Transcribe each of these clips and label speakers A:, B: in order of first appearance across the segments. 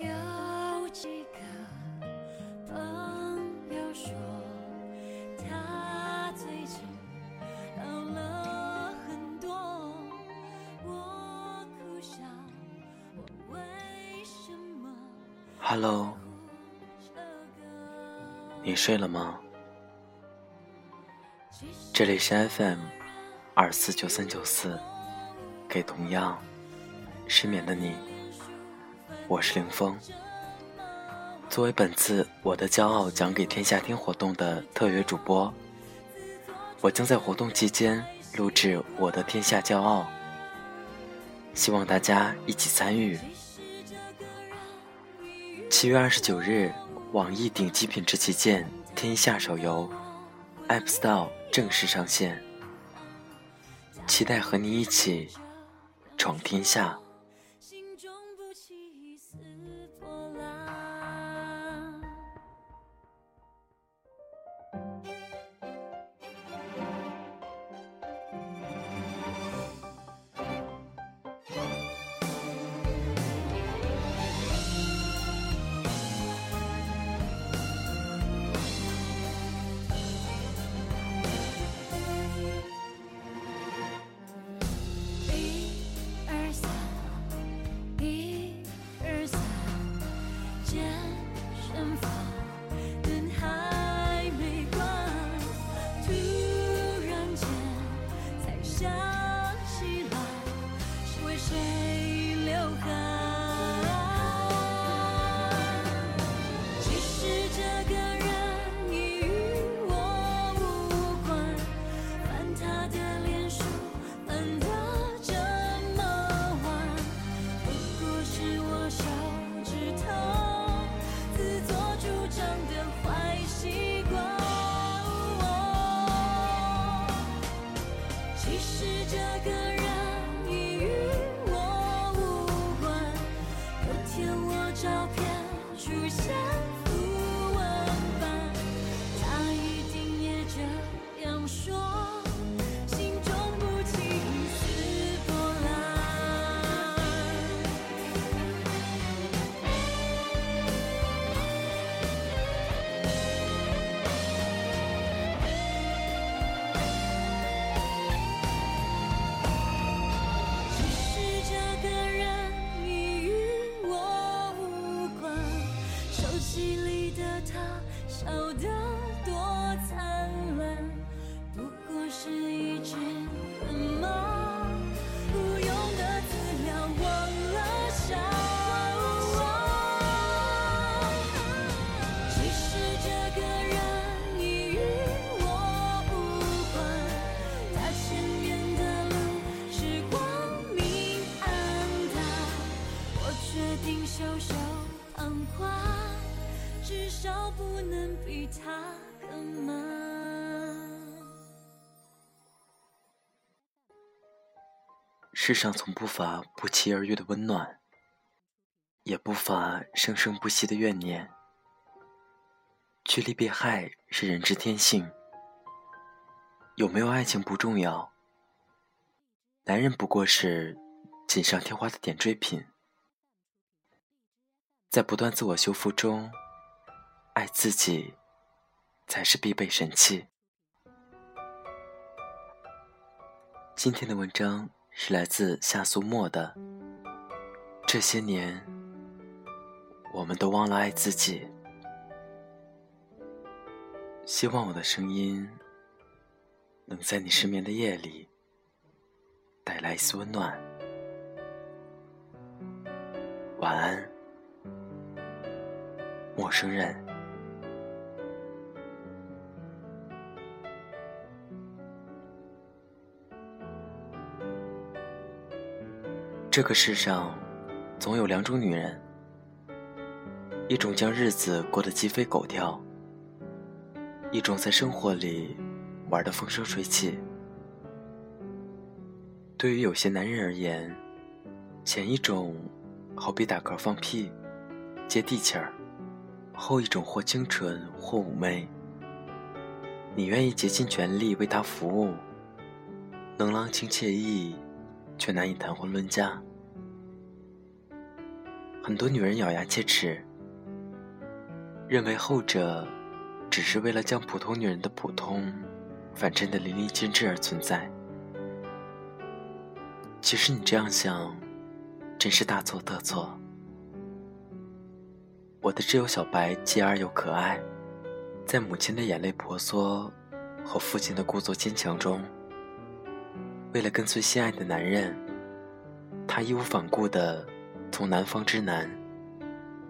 A: 有几个朋友说他最近老了很多，我哭笑，我为什么？Hello，你睡了吗？这里是 FM 二四九三九四，给同样失眠的你。我是凌风。作为本次“我的骄傲讲给天下听”活动的特约主播，我将在活动期间录制《我的天下骄傲》，希望大家一起参与。七月二十九日，网易顶级品质旗舰《天下》手游 App Store 正式上线，期待和你一起闯天下。远方至少不能比他更忙世上从不乏不期而遇的温暖，也不乏生生不息的怨念。趋利避害是人之天性，有没有爱情不重要，男人不过是锦上添花的点缀品。在不断自我修复中，爱自己才是必备神器。今天的文章。是来自夏苏沫的。这些年，我们都忘了爱自己。希望我的声音能在你失眠的夜里带来一丝温暖。晚安，陌生人。这个世上，总有两种女人：一种将日子过得鸡飞狗跳，一种在生活里玩得风生水起。对于有些男人而言，前一种好比打嗝放屁，接地气儿；后一种或清纯或妩媚。你愿意竭尽全力为他服务，能郎情妾意，却难以谈婚论嫁。很多女人咬牙切齿，认为后者只是为了将普通女人的普通反衬得淋漓尽致而存在。其实你这样想，真是大错特错。
B: 我的挚友小白既而又可爱，在母亲的眼泪婆娑和父亲的故作坚强中，为了跟随心爱的男人，他义无反顾地从南方之南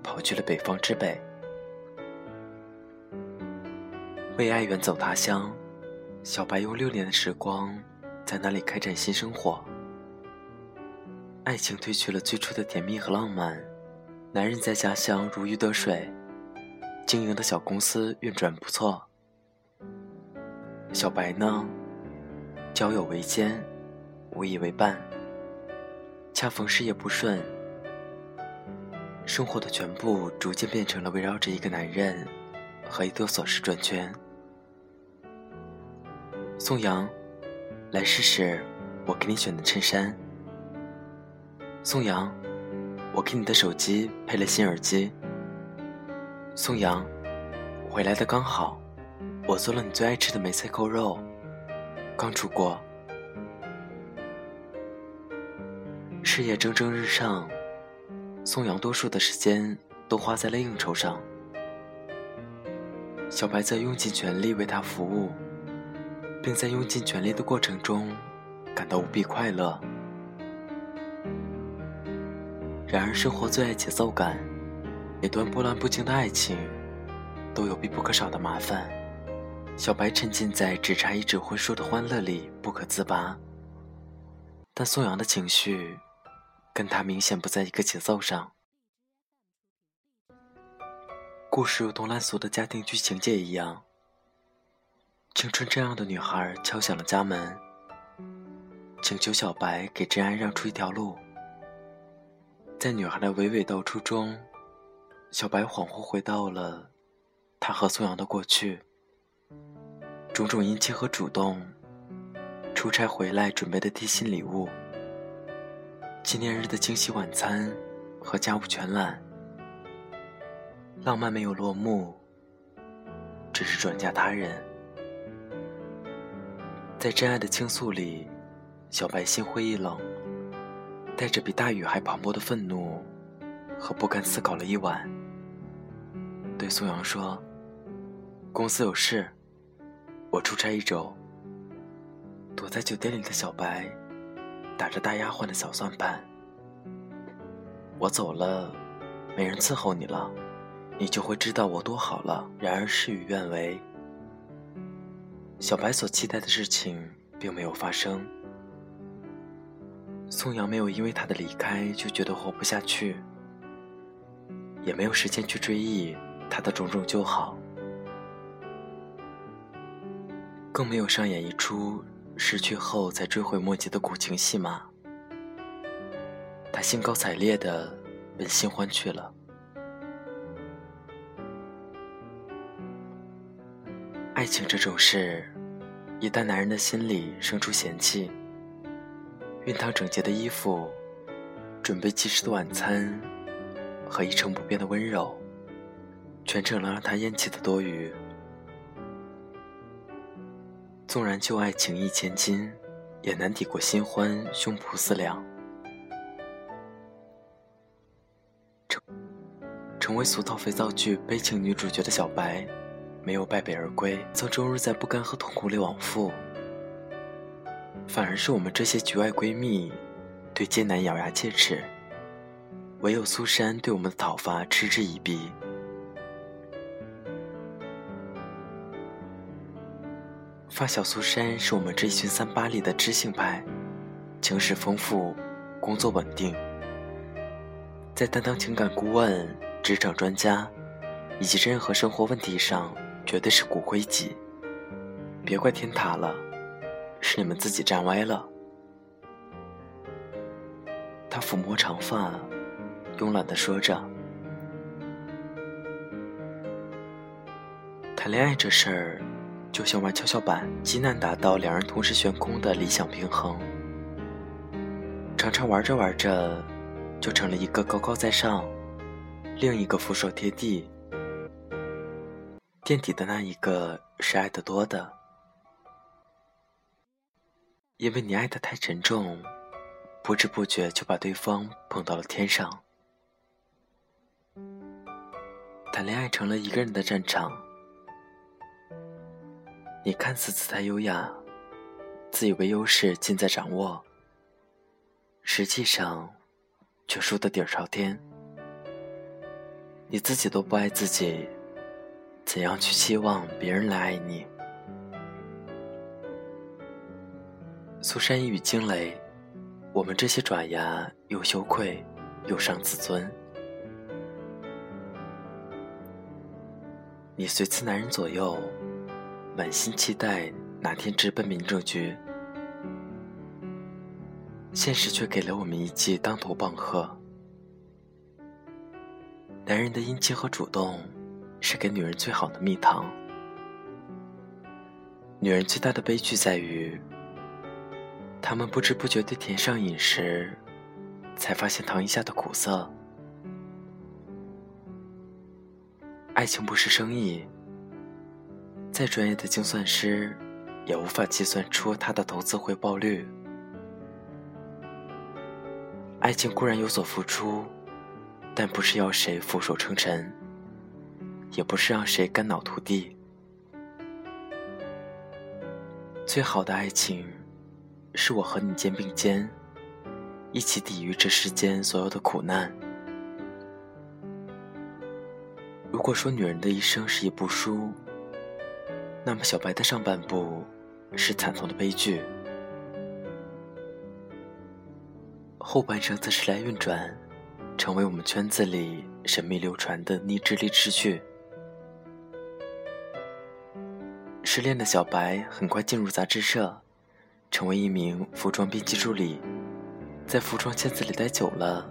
B: 跑去了北方之北，为爱远走他乡。小白用六年的时光在那里开展新生活，爱情褪去了最初的甜蜜和浪漫。男人在家乡如鱼得水，经营的小公司运转不错。小白呢，交友为艰，无以为伴。恰逢事业不顺，生活的全部逐渐变成了围绕着一个男人和一堆琐事转圈。宋阳，来试试我给你选的衬衫。宋阳。我给你的手机配了新耳机。宋阳，回来的刚好，我做了你最爱吃的梅菜扣肉，刚出锅。事业蒸蒸日上，宋阳多数的时间都花在了应酬上。小白在用尽全力为他服务，并在用尽全力的过程中感到无比快乐。然而，生活最爱节奏感，每段波澜不惊的爱情，都有必不可少的麻烦。小白沉浸在只差一纸婚书的欢乐里不可自拔，但宋阳的情绪，跟他明显不在一个节奏上。故事如同烂俗的家庭剧情节一样，青春这样的女孩敲响了家门，请求小白给真爱让出一条路。在女孩的娓娓道出中，小白恍惚回到了他和宋阳的过去。种种殷切和主动，出差回来准备的贴心礼物，纪念日的惊喜晚餐和家务全揽，浪漫没有落幕，只是转嫁他人。在真爱的倾诉里，小白心灰意冷。带着比大雨还磅礴的愤怒和不甘，思考了一晚，对苏阳说：“公司有事，我出差一周。”躲在酒店里的小白打着大丫鬟的小算盘：“我走了，没人伺候你了，你就会知道我多好了。”然而事与愿违，小白所期待的事情并没有发生。宋阳没有因为他的离开就觉得活不下去，也没有时间去追忆他的种种旧好，更没有上演一出失去后再追悔莫及的苦情戏码。他兴高采烈的奔新欢去了。爱情这种事，一旦男人的心里生出嫌弃。熨烫整洁的衣服，准备及时的晚餐，和一成不变的温柔，全成了让他厌弃的多余。纵然旧爱情义千金，也难抵过新欢胸脯四两。成成为俗套肥皂剧悲情女主角的小白，没有败北而归，曾终日在不甘和痛苦里往复。反而是我们这些局外闺蜜，对艰难咬牙切齿；唯有苏珊对我们的讨伐嗤之以鼻。发小苏珊是我们这一群三八里的知性派，情史丰富，工作稳定，在担当情感顾问、职场专家以及任何生活问题上，绝对是骨灰级。别怪天塌了。是你们自己站歪了。他抚摸长发，慵懒地说着：“谈恋爱这事儿，就像玩跷跷板，极难达到两人同时悬空的理想平衡。常常玩着玩着，就成了一个高高在上，另一个俯首贴地。垫底的那一个是爱得多的。”因为你爱的太沉重，不知不觉就把对方捧到了天上。谈恋爱成了一个人的战场。你看似姿态优雅，自以为优势尽在掌握，实际上却输得底儿朝天。你自己都不爱自己，怎样去期望别人来爱你？苏珊一语惊雷，我们这些爪牙又羞愧又伤自尊。你随次男人左右，满心期待哪天直奔民政局，现实却给了我们一记当头棒喝。男人的殷勤和主动，是给女人最好的蜜糖。女人最大的悲剧在于，他们不知不觉地甜上瘾时，才发现糖衣下的苦涩。爱情不是生意，再专业的精算师，也无法计算出它的投资回报率。爱情固然有所付出。但不是要谁俯首称臣，也不是让谁肝脑涂地。最好的爱情，是我和你肩并肩，一起抵御这世间所有的苦难。如果说女人的一生是一部书，那么小白的上半部是惨痛的悲剧，后半生则时来运转。成为我们圈子里神秘流传的逆智力之剧。失恋的小白很快进入杂志社，成为一名服装编辑助理。在服装圈子里待久了，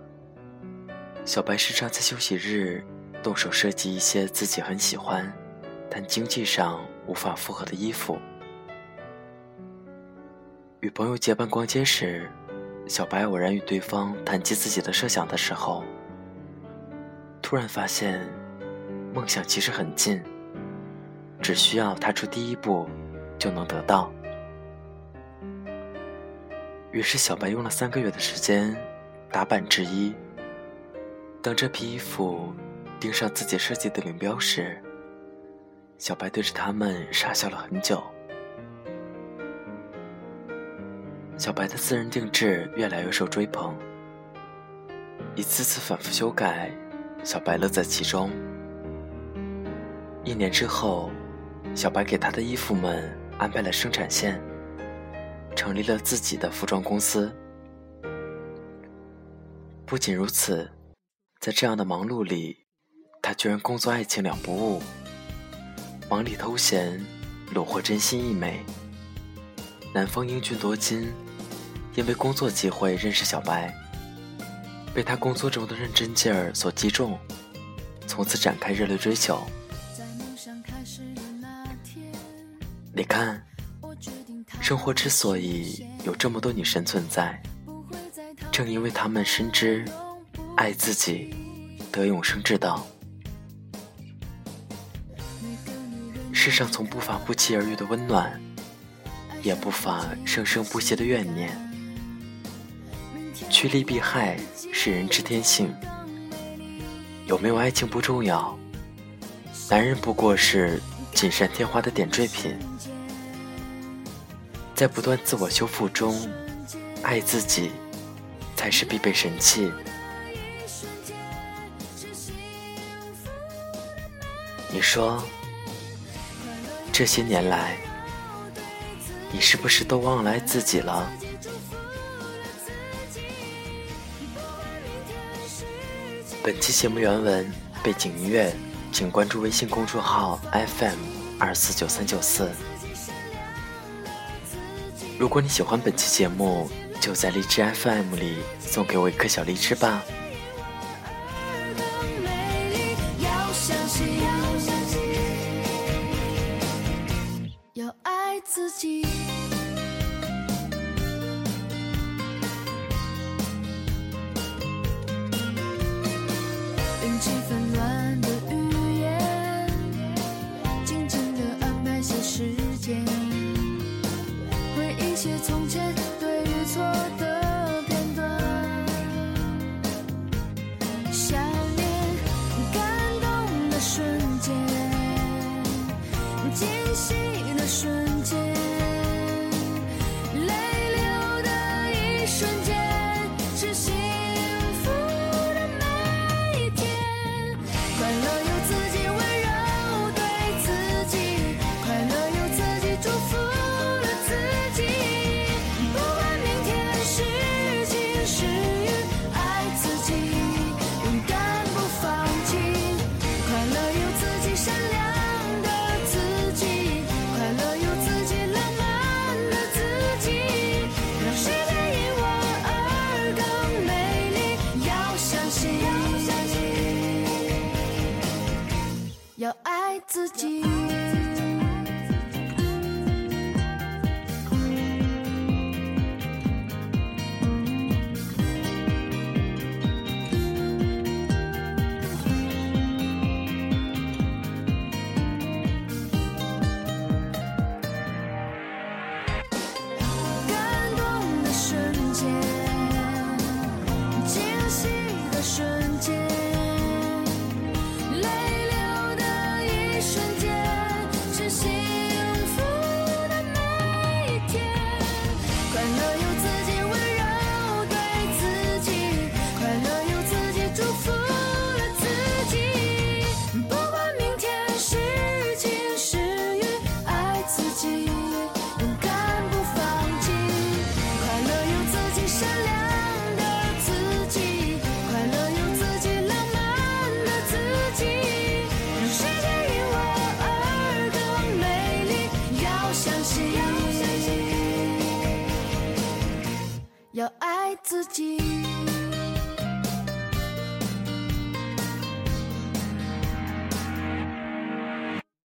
B: 小白时常在休息日动手设计一些自己很喜欢，但经济上无法负荷的衣服。与朋友结伴逛街时。小白偶然与对方谈及自己的设想的时候，突然发现，梦想其实很近，只需要踏出第一步，就能得到。于是，小白用了三个月的时间打版制衣。当这批衣服钉上自己设计的领标时，小白对着他们傻笑了很久。小白的私人定制越来越受追捧，一次次反复修改，小白乐在其中。一年之后，小白给他的衣服们安排了生产线，成立了自己的服装公司。不仅如此，在这样的忙碌里，他居然工作爱情两不误，忙里偷闲，虏获真心一枚。南方英俊多金。因为工作机会认识小白，被他工作中的认真劲儿所击中，从此展开热烈追求。你看，生活之所以有这么多女神存在，正因为她们深知爱自己得永生之道。世上从不乏不期而遇的温暖，也不乏生生不息的怨念。趋利避害是人之天性，有没有爱情不重要，男人不过是锦上添花的点缀品。在不断自我修复中，爱自己才是必备神器。你说，这些年来，你是不是都忘了爱自己了？本期节目原文背景音乐，请关注微信公众号 FM 二四九三九四。如果你喜欢本期节目，就在荔枝 FM 里送给我一颗小荔枝吧。